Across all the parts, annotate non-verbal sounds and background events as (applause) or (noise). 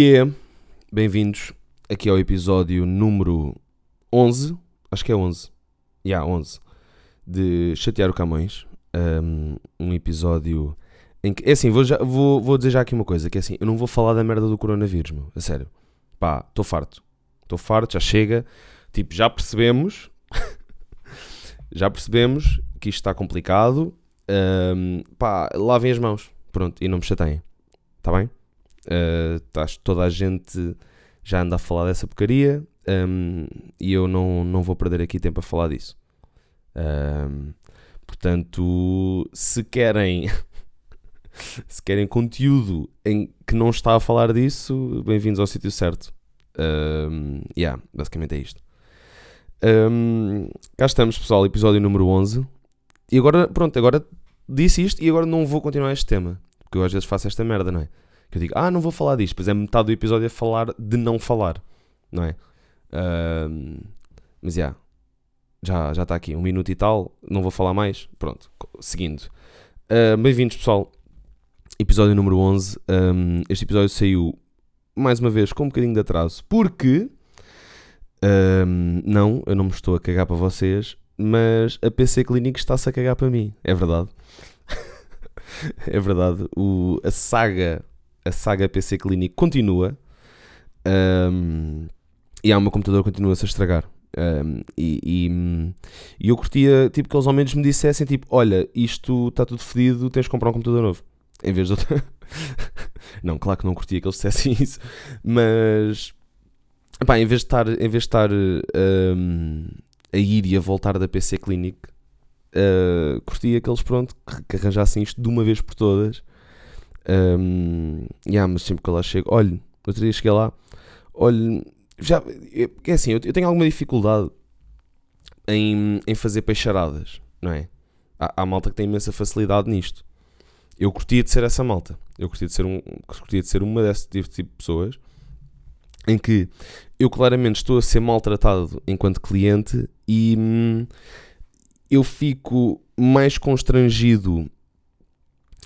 Yeah, bem-vindos aqui ao episódio número 11, acho que é 11, yeah, 11, de Chatear o Camões, um, um episódio em que, é assim, vou, já, vou, vou dizer já aqui uma coisa, que é assim, eu não vou falar da merda do coronavírus, meu, a sério, pá, estou farto, estou farto, já chega, tipo, já percebemos, (laughs) já percebemos que isto está complicado, um, pá, lavem as mãos, pronto, e não me chateiem, está bem? Uh, toda a gente já anda a falar dessa porcaria um, e eu não, não vou perder aqui tempo a falar disso. Um, portanto, se querem (laughs) se querem conteúdo em que não está a falar disso, bem-vindos ao sítio certo. Um, yeah, basicamente é isto. Um, cá estamos, pessoal, episódio número 11. E agora, pronto, agora disse isto e agora não vou continuar este tema. Porque eu às vezes faço esta merda, não é? Que eu digo, ah, não vou falar disto, pois é metade do episódio a falar de não falar, não é? Uh, mas yeah, já já está aqui, um minuto e tal, não vou falar mais, pronto, seguindo. Uh, Bem-vindos pessoal, episódio número 11, um, este episódio saiu mais uma vez com um bocadinho de atraso, porque, um, não, eu não me estou a cagar para vocês, mas a PC Clinic está-se a cagar para mim, é verdade. (laughs) é verdade, o, a saga a saga PC Clinic continua um, e há o meu computador continua-se a estragar. Um, e, e, e, eu curtia tipo, que eles ao menos me dissessem: tipo, olha, isto está tudo fedido, tens de comprar um computador novo. Em vez de outra. (laughs) não, claro que não curtia que eles dissessem (laughs) isso, mas em vez de estar, em vez de estar um, a ir e a voltar da PC Clinic, uh, curtia que eles pronto, que arranjassem isto de uma vez por todas um, yeah, mas sempre que eu lá chego, olha, outro dia cheguei lá, olha, já, é assim, eu, eu tenho alguma dificuldade em, em fazer peixaradas, não é? Há, há, malta que tem imensa facilidade nisto. Eu curtia de ser essa malta. Eu curtia de ser, um, curtia de ser uma desse tipo, tipo de pessoas em que eu claramente estou a ser maltratado enquanto cliente e hum, eu fico mais constrangido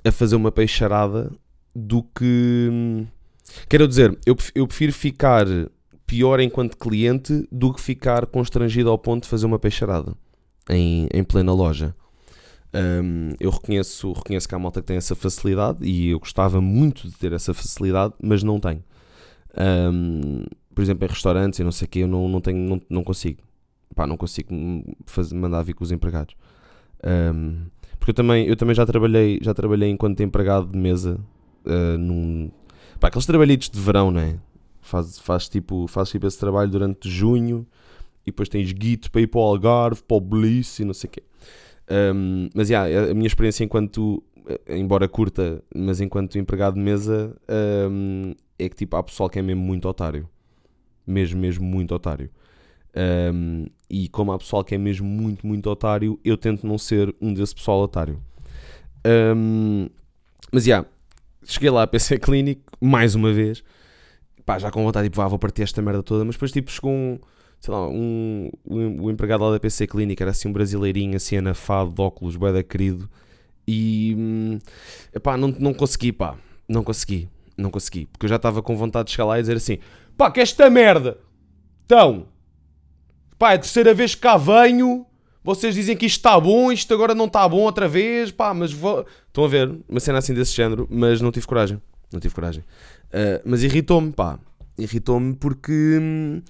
a fazer uma peixarada do que. Quero dizer, eu, eu prefiro ficar pior enquanto cliente do que ficar constrangido ao ponto de fazer uma peixarada em, em plena loja. Um, eu reconheço, reconheço que há malta que tem essa facilidade e eu gostava muito de ter essa facilidade, mas não tenho. Um, por exemplo, em restaurantes e não sei o que, eu não, não, tenho, não, não consigo. Pá, não consigo fazer, mandar vir com os empregados. Um, porque eu também, eu também já trabalhei, já trabalhei enquanto empregado de mesa uh, num. Pá, aqueles trabalhitos de verão, não é? Faz, faz, tipo, faz tipo esse trabalho durante junho e depois tens guito para ir para o Algarve, para o Belice e não sei o quê. Um, mas yeah, a minha experiência enquanto, eh, embora curta, mas enquanto empregado de mesa, um, é que tipo, há pessoal que é mesmo muito otário. Mesmo, mesmo muito otário. Um, e como há pessoal que é mesmo muito, muito otário, eu tento não ser um desse pessoal otário. Um, mas já, yeah, cheguei lá a PC (laughs) Clinic, mais uma vez, pá, já com vontade, tipo, ah, vou partir esta merda toda, mas depois tipo chegou um, sei lá, um, um, empregado lá da PC Clinic, era assim um brasileirinho, assim anafado, de óculos, boeda querido, e, hum, pá, não, não consegui, pá, não consegui, não consegui, porque eu já estava com vontade de chegar lá e dizer assim, pá, que esta merda, então, Pá, é a terceira vez que cá venho. Vocês dizem que isto está bom, isto agora não está bom outra vez. Pá, mas vou. Estão a ver? Uma cena assim desse género, mas não tive coragem. Não tive coragem. Uh, mas irritou-me, pá. Irritou-me porque.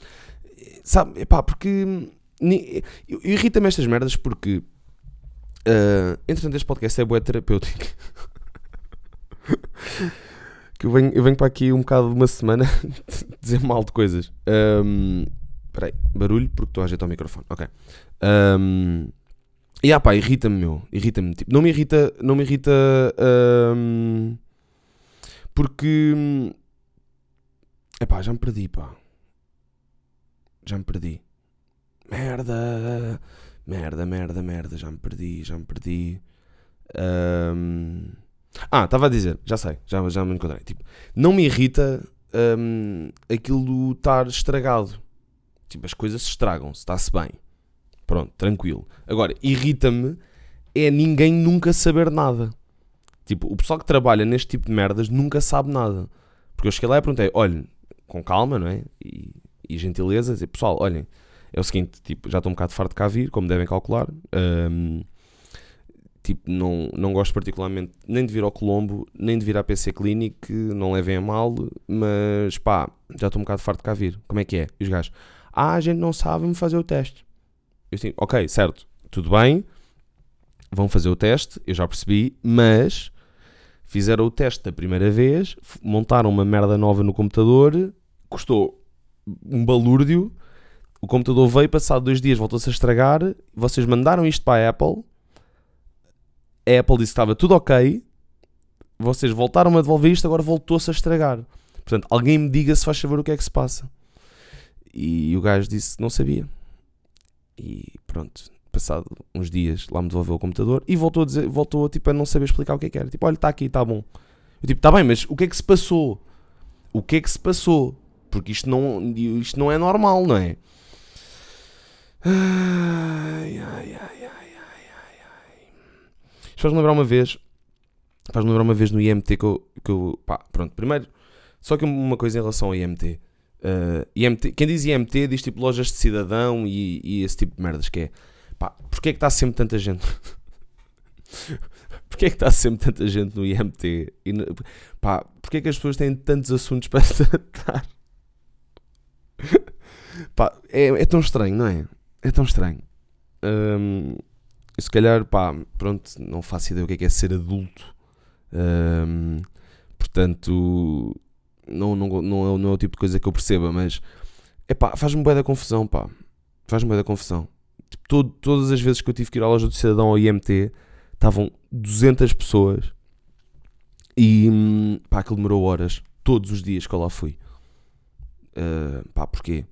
Sabe, pá, porque. Irrita-me estas merdas porque. Uh, entretanto, este podcast é boé terapêutico. (laughs) que eu venho, eu venho para aqui um bocado de uma semana (laughs) dizer mal de coisas. Um, Espera aí, barulho porque estou a ajeitar o microfone. Ok. Um, e ah pá, irrita-me, meu. Irrita-me. Tipo, não me irrita. Não me irrita. Um, porque. Epá, já me perdi, pá. Já me perdi. Merda. Merda, merda, merda. Já me perdi, já me perdi. Um, ah, estava a dizer, já sei, já, já me encontrei. Tipo, não me irrita um, aquilo estar estragado. Tipo, as coisas se estragam, está-se bem. Pronto, tranquilo. Agora, irrita-me é ninguém nunca saber nada. Tipo, o pessoal que trabalha neste tipo de merdas nunca sabe nada. Porque eu cheguei lá e perguntei, olhem, com calma, não é? E, e gentileza, pessoal, olhem, é o seguinte, tipo, já estou um bocado farto de cá vir, como devem calcular. Um, tipo, não, não gosto particularmente nem de vir ao Colombo, nem de vir à PC Clinic, não levem a mal, mas pá, já estou um bocado farto de cá vir. Como é que é? E os gajos, ah, a gente não sabe me fazer o teste. Eu assim, ok, certo, tudo bem, vão fazer o teste, eu já percebi, mas fizeram o teste da primeira vez, montaram uma merda nova no computador, custou um balúrdio, o computador veio, passado dois dias voltou-se a estragar, vocês mandaram isto para a Apple, a Apple disse que estava tudo ok, vocês voltaram a devolver isto, agora voltou-se a estragar. Portanto, alguém me diga se faz saber o que é que se passa. E o gajo disse que não sabia. E pronto, passado uns dias, lá me devolveu o computador e voltou a dizer, voltou tipo, a não saber explicar o que é que era. Tipo, olha, está aqui, está bom. Eu tipo, está bem, mas o que é que se passou? O que é que se passou? Porque isto não, isto não é normal, não é? Ai, ai, ai, ai, ai, ai, ai. Isto faz-me lembrar uma vez, faz-me lembrar uma vez no IMT que eu, que eu, pá, pronto, primeiro, só que uma coisa em relação ao IMT. Uh, IMT quem diz IMT diz tipo lojas de cidadão e, e esse tipo de merdas que é Pá, porquê é que está sempre tanta gente? (laughs) porquê é que está sempre tanta gente no IMT? E, pá, porquê é que as pessoas têm tantos assuntos (laughs) para tratar? pá, é, é tão estranho, não é? É tão estranho. Um, se calhar, pá, pronto, não faço ideia o que é, que é ser adulto. Um, portanto, não, não, não, é, não é o tipo de coisa que eu perceba, mas é pá, faz-me bem da confusão, pá. Faz-me bem da confusão. Tipo, todo, todas as vezes que eu tive que ir à loja do cidadão ao IMT, estavam 200 pessoas e pá, aquilo demorou horas, todos os dias que eu lá fui. Uh, pá, porquê?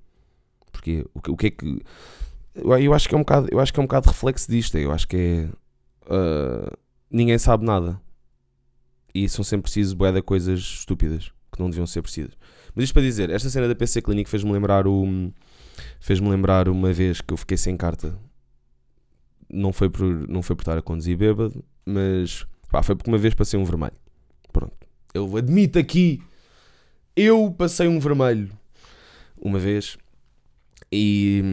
Porquê? O que, o que é que. Eu, acho que é um bocado, eu acho que é um bocado reflexo disto. Eu acho que é. Uh, ninguém sabe nada. E são sempre precisos bué de coisas estúpidas que não deviam ser precisas. Mas isto para dizer, esta cena da PC Clinic fez-me lembrar o. Fez-me lembrar uma vez que eu fiquei sem carta. Não foi por, não foi por estar a conduzir bêbado, mas pá, foi porque uma vez passei um vermelho. Pronto. Eu admito aqui, eu passei um vermelho uma vez e,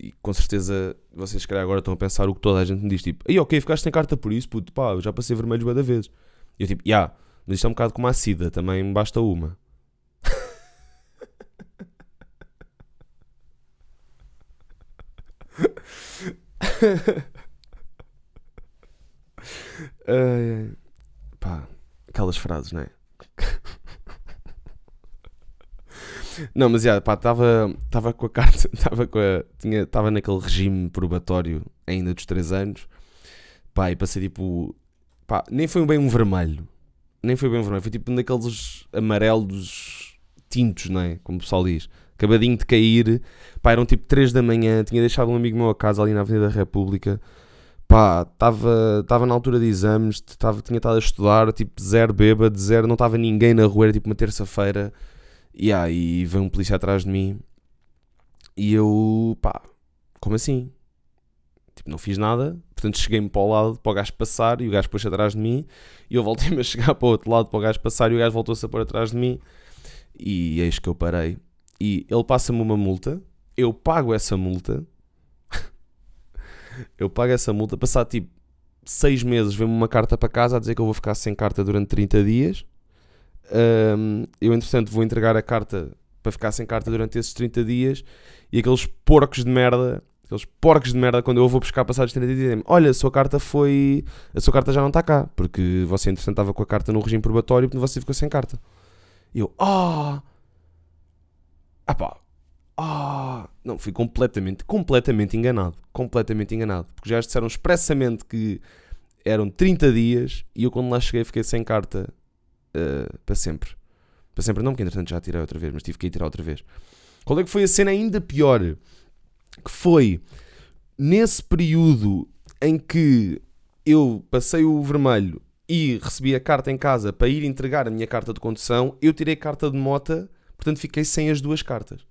e com certeza vocês, se calhar, agora estão a pensar o que toda a gente me diz: tipo, aí ok, ficaste sem carta por isso, puto, pá, já passei vermelho várias vezes. E eu tipo, já, yeah, mas isto é um bocado como a SIDA, também basta uma. ai, pá, aquelas frases, não é? Não, mas já, pá, estava com a carta, (laughs) estava com a, tinha, estava naquele regime probatório ainda dos 3 anos, pá, e passei tipo, pá, nem foi bem um vermelho, nem foi bem vermelho, foi tipo um daqueles amarelos tintos, não é? Como o pessoal diz. Acabadinho de cair, pá, eram tipo 3 da manhã, tinha deixado um amigo meu a casa ali na Avenida da República, pá, estava na altura de exames, tava, tinha estado a estudar, tipo, zero bêbado, zero, não estava ninguém na rua, era tipo uma terça-feira, e aí veio um polícia atrás de mim, e eu, pá, como assim? Tipo, não fiz nada, portanto cheguei-me para o lado para o gajo passar, e o gajo pôs atrás de mim, e eu voltei-me a chegar para o outro lado para o gajo passar, e o gajo voltou-se a pôr atrás de mim, e eis que eu parei. E ele passa-me uma multa, eu pago essa multa, (laughs) eu pago essa multa, passar tipo 6 meses, vem-me uma carta para casa a dizer que eu vou ficar sem carta durante 30 dias. Um, eu, entretanto, vou entregar a carta para ficar sem carta durante esses 30 dias. E aqueles porcos de merda, aqueles porcos de merda, quando eu vou buscar passados 30 dias, dizem olha, a sua carta foi. A sua carta já não está cá, porque você, entretanto, estava com a carta no regime probatório e você ficou sem carta. E eu, ah! Oh! Ah pá, ah, não, fui completamente, completamente enganado. Completamente enganado. Porque já disseram expressamente que eram 30 dias e eu quando lá cheguei fiquei sem carta uh, para sempre. Para sempre não, porque entretanto já tirei outra vez, mas tive que ir tirar outra vez. Qual é que foi a cena ainda pior? Que foi nesse período em que eu passei o vermelho e recebi a carta em casa para ir entregar a minha carta de condução, eu tirei carta de mota Portanto, fiquei sem as duas cartas.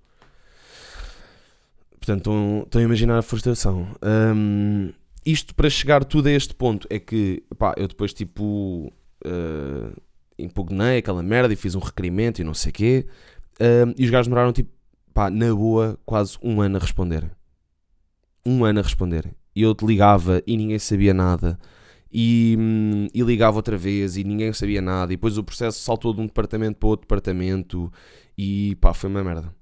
Portanto, estão a imaginar a frustração. Um, isto para chegar tudo a este ponto é que, pá, eu depois, tipo, uh, impugnei aquela merda e fiz um requerimento e não sei o quê. Um, e os gajos demoraram, tipo, pá, na boa, quase um ano a responder. Um ano a responder. E eu te ligava e ninguém sabia nada. E, hum, e, ligava outra vez e ninguém sabia nada. E depois o processo saltou de um departamento para outro departamento. E pá, foi uma merda.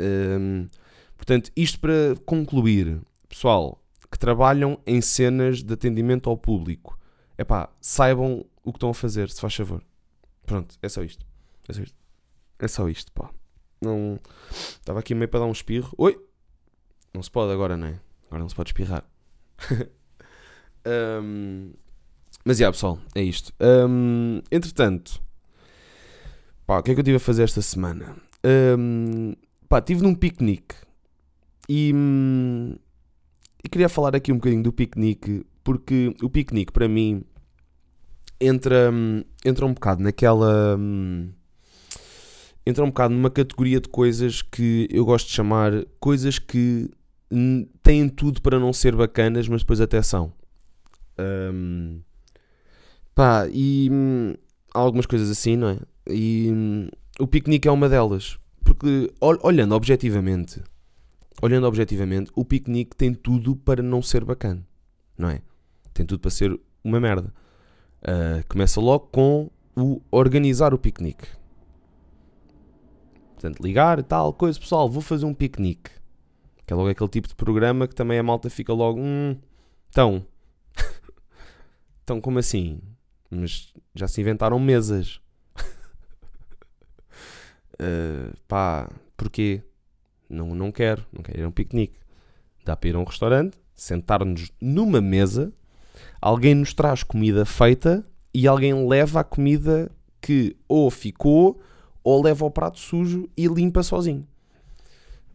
Um, portanto, isto para concluir, pessoal que trabalham em cenas de atendimento ao público, é pá, saibam o que estão a fazer, se faz favor. Pronto, é só isto. É só isto. É só isto, pá. Não. Estava aqui meio para dar um espirro. Oi! Não se pode agora, não é? Agora não se pode espirrar. (laughs) um, mas, já, pessoal, é isto. Um, entretanto, pá, o que é que eu estive a fazer esta semana? Um, pá, estive num piquenique e, hum, e queria falar aqui um bocadinho do piquenique, porque o piquenique para mim entra, hum, entra um bocado naquela. Entra um bocado numa categoria de coisas que eu gosto de chamar coisas que têm tudo para não ser bacanas, mas depois até são. Um, pá, e hum, há algumas coisas assim, não é? E hum, o piquenique é uma delas. Porque olhando objetivamente, olhando objetivamente, o piquenique tem tudo para não ser bacana, não é? Tem tudo para ser uma merda. Uh, começa logo com o organizar o piquenique. Portanto, ligar tal, coisa, pessoal, vou fazer um piquenique. Que é logo aquele tipo de programa que também a malta fica logo, hum, então, então (laughs) como assim? Mas já se inventaram mesas. uh, (laughs) pá, porquê? Não, não quero, não quero ir a um piquenique. Dá para ir a um restaurante, sentar-nos numa mesa, alguém nos traz comida feita e alguém leva a comida que ou ficou ou leva ao prato sujo e limpa sozinho.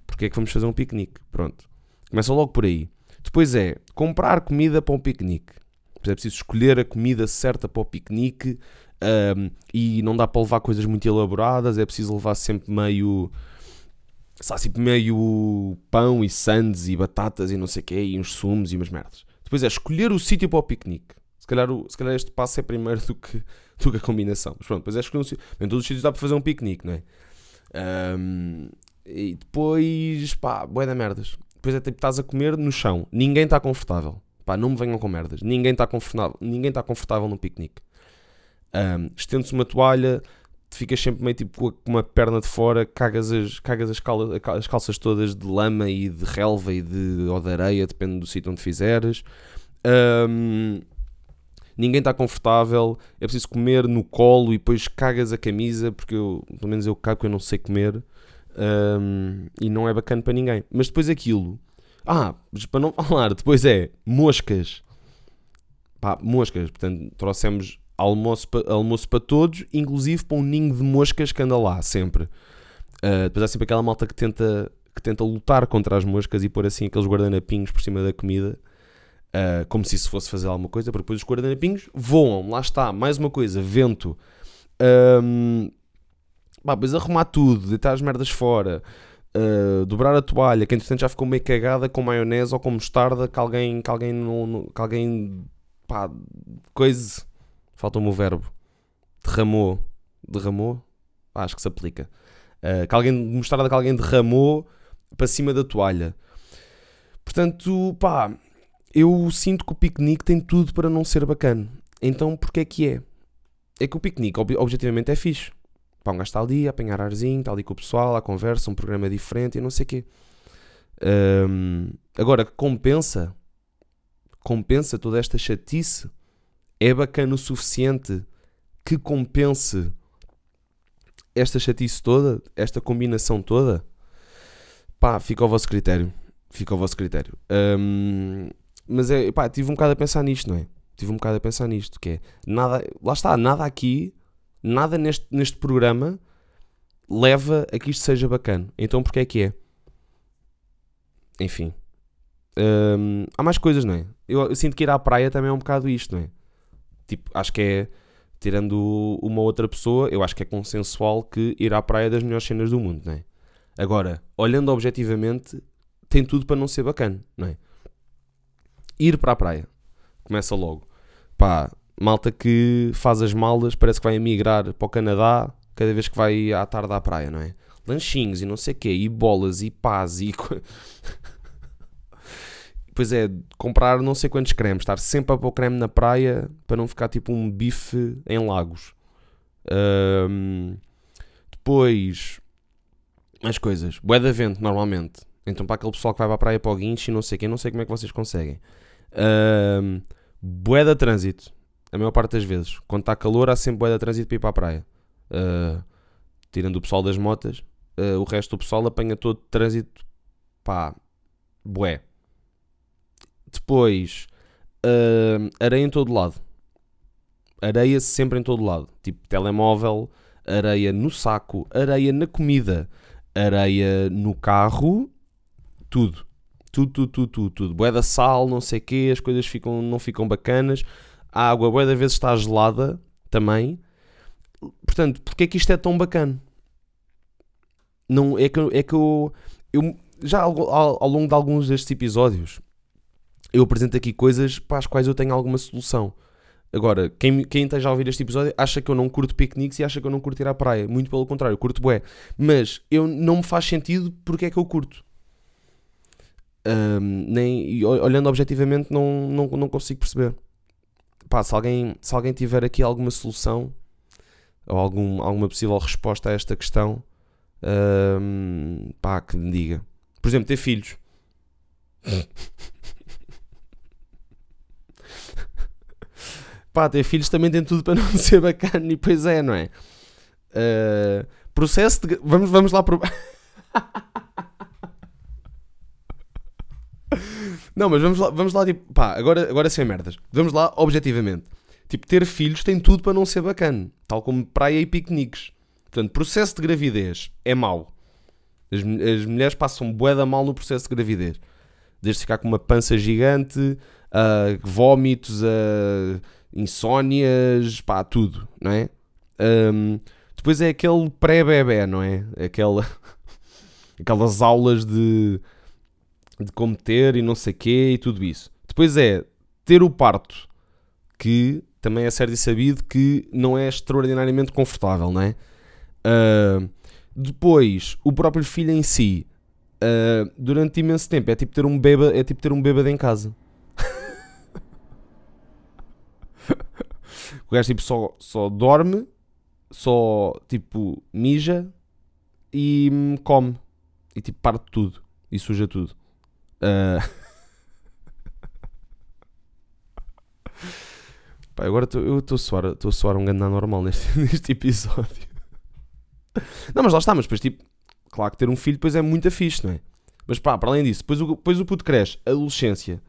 Porque é que vamos fazer um piquenique? Pronto. Começa logo por aí. Depois é comprar comida para um piquenique. É preciso escolher a comida certa para o piquenique um, e não dá para levar coisas muito elaboradas, é preciso levar sempre meio. Sabe, tipo meio pão e sandes e batatas e não sei o quê, e uns sumos e umas merdas. Depois é escolher o sítio para o piquenique. Se calhar, o, se calhar este passo é primeiro do que, do que a combinação. Mas pronto, depois escolher um sítio. Em todos os sítios dá para fazer um piquenique, não é? Um, e depois, pá, boé da merdas. Depois é tipo, estás a comer no chão. Ninguém está confortável. Pá, não me venham com merdas. Ninguém está confortável, ninguém está confortável no piquenique. Um, Estende-se uma toalha, ficas sempre meio tipo com uma perna de fora, cagas as, cagas as, as calças todas de lama e de relva e de, ou de areia, depende do sítio onde fizeres. Um, ninguém está confortável, é preciso comer no colo e depois cagas a camisa, porque eu, pelo menos eu cago, eu não sei comer. Um, e não é bacana para ninguém. Mas depois aquilo. Ah, para não (laughs) falar, depois é moscas. Pá, moscas. Portanto, trouxemos almoço, almoço para todos, inclusive para um ninho de moscas que anda lá sempre. Uh, depois há sempre aquela malta que tenta, que tenta lutar contra as moscas e pôr assim aqueles guardanapinhos por cima da comida. Uh, como se isso fosse fazer alguma coisa, porque depois os guardanapinhos voam, lá está, mais uma coisa, vento. Um, Bah, depois arrumar tudo, deitar as merdas fora, uh, dobrar a toalha, que entretanto já ficou meio cagada com maionese ou com mostarda, que alguém, que alguém, que alguém, pá, coisa, falta-me o verbo, derramou, derramou, ah, acho que se aplica, uh, que alguém, mostarda que alguém derramou para cima da toalha. Portanto, pá, eu sinto que o piquenique tem tudo para não ser bacana. Então, porquê é que é? É que o piquenique, objetivamente, é fixe Pá, um gajo está ali a apanhar arzinho, está ali com o pessoal, à conversa, um programa diferente e não sei o quê. Um, agora, compensa, compensa toda esta chatice? É bacana o suficiente que compense esta chatice toda, esta combinação toda? Pá, fica ao vosso critério. Fica ao vosso critério. Um, mas é, pá, tive um bocado a pensar nisto, não é? Tive um bocado a pensar nisto, que é, nada, lá está, nada aqui nada neste, neste programa leva a que isto seja bacana. Então porquê é que é? Enfim. Hum, há mais coisas, não é? Eu, eu, sinto que ir à praia também é um bocado isto, não é? Tipo, acho que é, tirando uma outra pessoa, eu acho que é consensual que ir à praia é das melhores cenas do mundo, não é? Agora, olhando objetivamente, tem tudo para não ser bacana, não é? Ir para a praia. Começa logo. Pá, malta que faz as malas, parece que vai emigrar para o Canadá cada vez que vai à tarde à praia, não é? Lanchinhos e não sei o quê, e bolas e paz e. (laughs) Pois é, comprar não sei quantos cremes, estar sempre a pôr creme na praia para não ficar tipo um bife em lagos. Um, depois, mais coisas. Bué de vento, normalmente. Então, para aquele pessoal que vai para a praia para o guincho e não sei quem, não sei como é que vocês conseguem. Um, bué de trânsito. A maior parte das vezes. Quando está calor, há sempre bué de trânsito para ir para a praia. Uh, tirando o pessoal das motas, uh, o resto do pessoal apanha todo trânsito. Pá, bué. Depois, uh, areia em todo lado. Areia sempre em todo lado. Tipo, telemóvel, areia no saco, areia na comida, areia no carro, tudo. Tudo, tudo, tudo, tudo, tudo. Da sal, não sei o quê, as coisas ficam, não ficam bacanas. A água, bué da vezes está gelada também. Portanto, porque é que isto é tão bacana? Não, é que, é que eu, eu já ao, ao, ao longo de alguns destes episódios eu apresento aqui coisas para as quais eu tenho alguma solução. Agora, quem, quem esteja a ouvir este episódio acha que eu não curto piqueniques e acha que eu não curto ir à praia. Muito pelo contrário, eu curto bué. Mas eu não me faz sentido porque é que eu curto. Um, nem, olhando objetivamente não, não, não consigo perceber. Pá, se alguém, se alguém tiver aqui alguma solução ou algum, alguma possível resposta a esta questão, um, pá, que me diga. Por exemplo, ter filhos. (laughs) pá, ter filhos também tem tudo para não (laughs) ser bacana, e pois é, não é? Uh, processo de. Vamos, vamos lá. Pro... (laughs) não, mas vamos lá, vamos lá, tipo, pá, agora, agora sem merdas. Vamos lá, objetivamente. Tipo, ter filhos tem tudo para não ser bacana, tal como praia e piqueniques. Portanto, processo de gravidez é mau. As, as mulheres passam boeda mal no processo de gravidez. Desde ficar com uma pança gigante, uh, vómitos, uh, insónias, pá, tudo, não é? Um, depois é aquele pré-bebé, não é? Aquela, (laughs) aquelas aulas de, de como ter e não sei quê e tudo isso. Depois é ter o parto, que também é certo e sabido que não é extraordinariamente confortável, não é? Uh, depois, o próprio filho em si, uh, durante imenso tempo, é tipo ter um bêbado, é tipo ter um bêbado em casa. (laughs) O gajo tipo só, só dorme, só tipo mija e hum, come. E tipo parte tudo. E suja tudo. Uh... (laughs) Pá, agora tô, eu estou a soar, um grande normal neste, (laughs) neste episódio. Não, mas lá está, mas depois tipo, claro que ter um filho depois é muito fixe, não é? Mas pá, para além disso, depois o, depois o puto cresce, adolescência,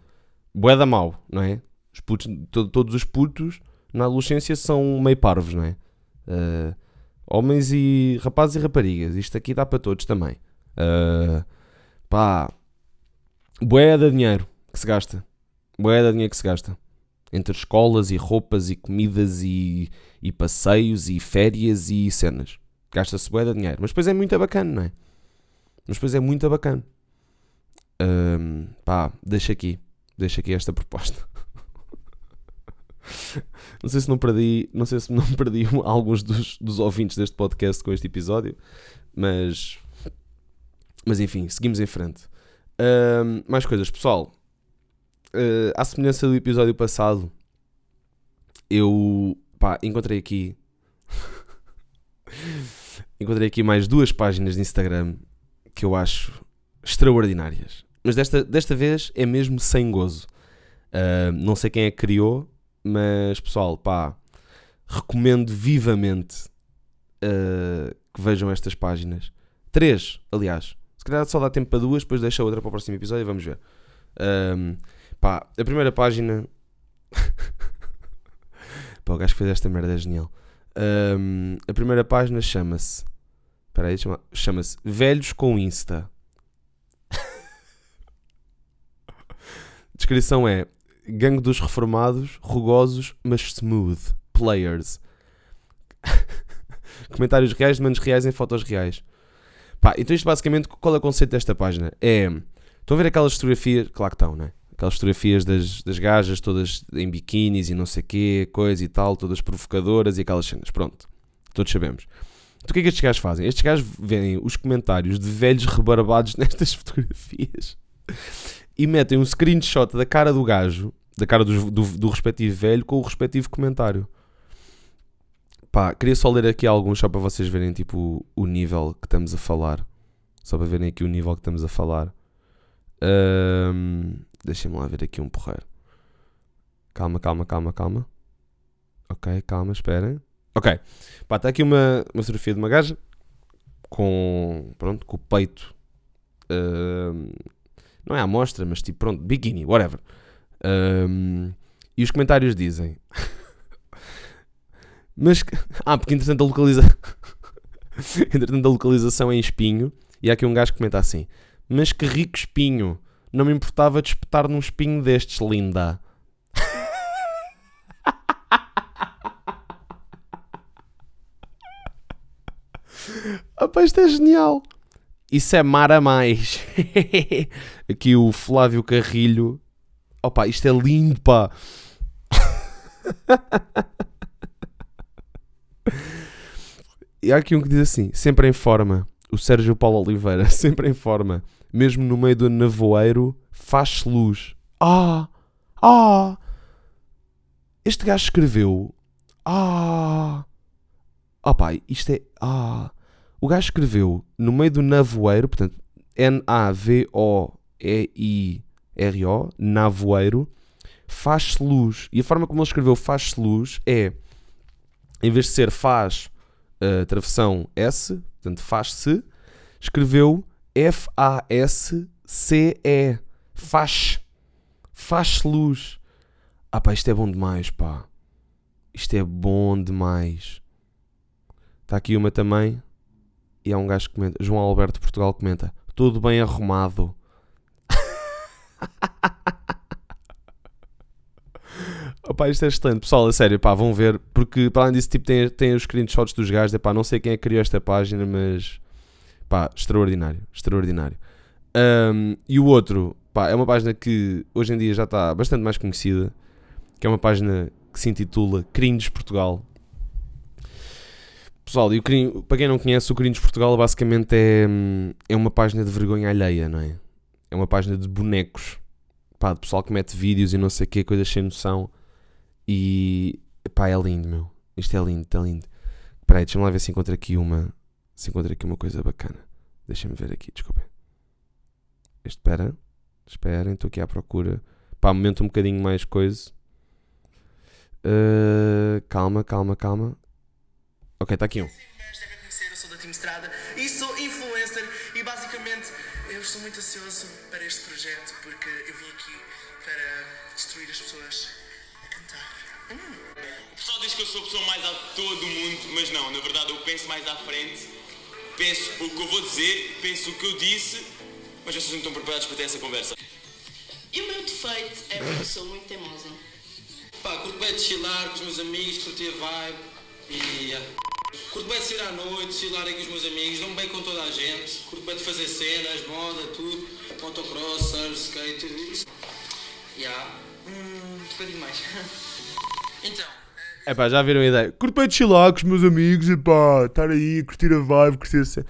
boeda mau, não é? Os putos, to, todos os putos na adolescência são meio parvos, não é? Uh, homens e rapazes e raparigas. Isto aqui dá para todos também. Uh, pá, boé de dinheiro que se gasta. Boé de dinheiro que se gasta. Entre escolas e roupas e comidas e, e passeios e férias e cenas. Gasta-se boé de dinheiro. Mas depois é muito bacana, não é? Mas depois é muito bacana. Um, pá, deixa aqui. Deixa aqui esta proposta. (laughs) não sei se não perdi, não sei se não (laughs) perdi alguns dos, dos ouvintes deste podcast com este episódio, mas mas enfim, seguimos em frente. Uh, mais coisas, pessoal. Uh, à semelhança do episódio passado, eu pá, encontrei aqui (laughs) encontrei aqui mais duas páginas de Instagram que eu acho extraordinárias. Mas desta, desta vez é mesmo sem gozo. Uh, não sei quem é que criou, mas pessoal, pá, recomendo vivamente uh, que vejam estas páginas. Três, aliás. Se calhar só dá tempo para duas, depois deixa outra para o próximo episódio e vamos ver. Um, pá, a primeira página. (laughs) pá, o gajo que fez esta merda é genial. Um, a primeira página chama-se. Espera aí, chama-se Velhos com Insta. (laughs) Descrição é Gangue dos reformados, rugosos, mas smooth. Players. (laughs) Comentários reais, manos reais em fotos reais. Pá, então isto basicamente, qual é o conceito desta página? É, estão a ver aquelas fotografias, claro que estão, não é? Aquelas fotografias das, das gajas todas em biquínis e não sei quê, coisa e tal, todas provocadoras e aquelas cenas. Pronto, todos sabemos. Então o que é que estes gajos fazem? Estes gajos veem os comentários de velhos rebarbados (laughs) nestas fotografias e metem um screenshot da cara do gajo, da cara do, do, do respectivo velho, com o respectivo comentário. Pá, queria só ler aqui alguns só para vocês verem tipo o nível que estamos a falar. Só para verem aqui o nível que estamos a falar. Um, Deixem-me lá ver aqui um porreiro. Calma, calma, calma, calma. Ok, calma, esperem. Ok. Pá, está aqui uma, uma fotografia de uma gaja com, pronto, com o peito. Uh, não é à mostra, mas tipo, pronto, biquíni, whatever. Um, e os comentários dizem. (laughs) mas. (laughs) Ah, porque entretanto a localização. (laughs) entretanto a localização é em espinho. E há aqui um gajo que comenta assim: Mas que rico espinho! Não me importava de espetar num espinho destes, linda. (laughs) Opa, isto é genial. Isso é mar a mais. Aqui o Flávio Carrilho. Opa, isto é lindo, pá. E há aqui um que diz assim: sempre em forma. O Sérgio Paulo Oliveira, (laughs) sempre em forma. Mesmo no meio do nevoeiro, faz-se luz. Ah! Ah! Este gajo escreveu. Ah! Oh pai, isto é. Ah! O gajo escreveu no meio do nevoeiro, portanto, N-A-V-O-E-I-R-O, navoeiro, faz-se luz. E a forma como ele escreveu faz-se luz é, em vez de ser faz, uh, travessão S, portanto, faz-se, escreveu F-A-S-C-E. Faz. Faz-se luz. Ah pá, isto é bom demais, pá. Isto é bom demais. Está aqui uma também. E há um gajo que comenta, João Alberto Portugal comenta, tudo bem arrumado. (laughs) Opa, isto é excelente. Pessoal, a sério, pá, vão ver, porque para além disso, tipo, tem, tem os screenshots dos gajos, pá, não sei quem é que criou esta página, mas, pá, extraordinário, extraordinário. Um, e o outro, pá, é uma página que hoje em dia já está bastante mais conhecida, que é uma página que se intitula Cringe Portugal. Pessoal, e o crime, para quem não conhece, o Corinthians Portugal basicamente é, é uma página de vergonha alheia, não é? É uma página de bonecos, pá, de pessoal que mete vídeos e não sei o que, coisas sem noção. E, pá, é lindo, meu. Isto é lindo, é lindo. Espera aí, deixa-me lá ver se encontro aqui uma, se encontro aqui uma coisa bacana. Deixa-me ver aqui, desculpem. Espera, esperem, estou aqui à procura. Pá, momento um bocadinho mais coisa. Uh, calma, calma, calma. Ok, está aqui um. Eu sou da Team Estrada e sou influencer e basicamente eu estou muito ansioso para este projeto porque eu vim aqui para destruir as pessoas. O pessoal diz que eu sou a pessoa mais alta de todo o mundo, mas não, na verdade eu penso mais à frente, penso o que eu vou dizer, penso o que eu disse, mas vocês não estão preparados para ter essa conversa. E o meu defeito é porque sou muito teimosa. Pá, curto bem de chilar com os meus amigos, curtir a vibe e... Curto bem de sair à noite, chilar aqui com os meus amigos, dou-me bem com toda a gente. Curto bem de fazer cenas, moda, tudo. Motocross, surf, skate, isso. Já. Yeah. (laughs) Então... É pá, já viram a ideia? Curto bem de chilar com os meus amigos e pá, estar aí, curtir a vibe, curtir a cena.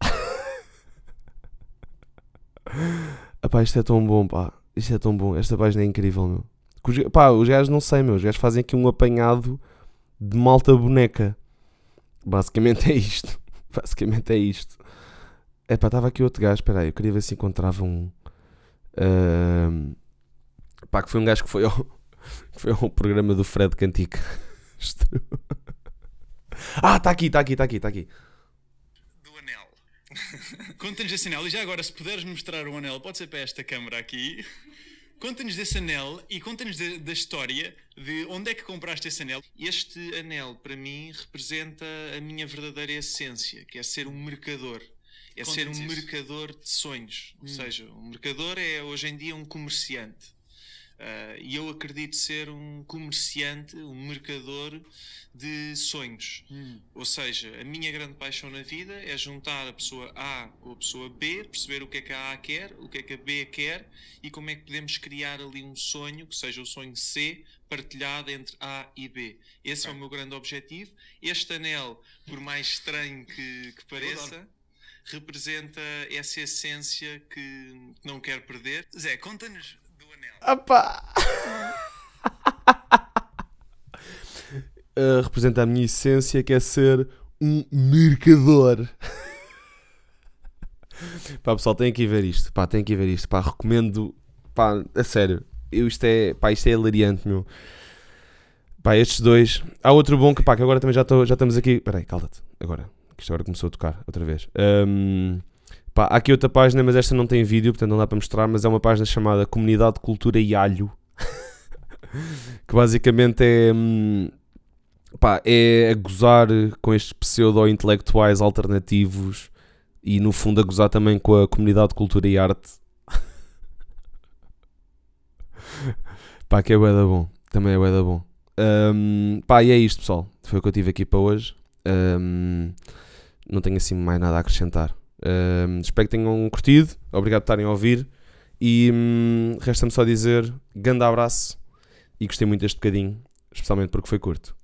(laughs) Epá, isto é tão bom, pá. Isto é tão bom. Esta página é incrível, meu. Os, pá, os gajos não sei, meu. Os gajos fazem aqui um apanhado de malta boneca. Basicamente é isto. (laughs) Basicamente é isto. É pá, estava aqui outro gajo. Espera aí, eu queria ver se encontrava um. Uh, pá, que foi um gajo que foi ao, (laughs) que foi ao programa do Fred Cantica. (laughs) ah, está aqui, está aqui, está aqui, está aqui. Do anel. (laughs) Conta-nos esse anel. E já agora, se puderes mostrar o anel, pode ser para esta câmara aqui. Conta-nos desse anel e conta-nos da história de onde é que compraste esse anel. Este anel, para mim, representa a minha verdadeira essência, que é ser um mercador. É ser um isso. mercador de sonhos. Hum. Ou seja, um mercador é hoje em dia um comerciante. Ah, E eu acredito ser um comerciante, um mercador de sonhos. Ou seja, a minha grande paixão na vida é juntar a pessoa A com a pessoa B, perceber o que é que a A quer, o que é que a B quer e como é que podemos criar ali um sonho, que seja o sonho C, partilhado entre A e B. Esse é o meu grande objetivo. Este anel, por mais estranho que, que pareça, representa essa essência que não quero perder. Zé, conta-nos. Apá! Uh, (laughs) representa a minha essência que é ser um mercador. (laughs) pá, pessoal, tem que ver isto. Pá, tem que ver isto. Pá, recomendo. Pá, a sério. Eu, isto, é, pá, isto é hilariante, meu. Pá, estes dois. Há outro bom que, pá, que agora também já, tô, já estamos aqui. Espera aí, calda-te. Agora. Que isto agora começou a tocar outra vez. Ahm, pá, há aqui outra página, mas esta não tem vídeo, portanto não dá para mostrar. Mas é uma página chamada Comunidade de Cultura e Alho. (laughs) que basicamente é. hum, pá, é a gozar com estes pseudo-intelectuais alternativos e no fundo a gozar também com a comunidade de cultura e arte. (laughs) pá, que é bué da bom. Também é bué da bom. Hum, pá, e é isto, pessoal. Foi o que eu tive aqui para hoje. Hum, não tenho assim mais nada a acrescentar. Espero que tenham curtido. Obrigado por estarem a ouvir. E hum, resta-me só dizer: grande abraço. E gostei muito deste bocadinho, especialmente porque foi curto.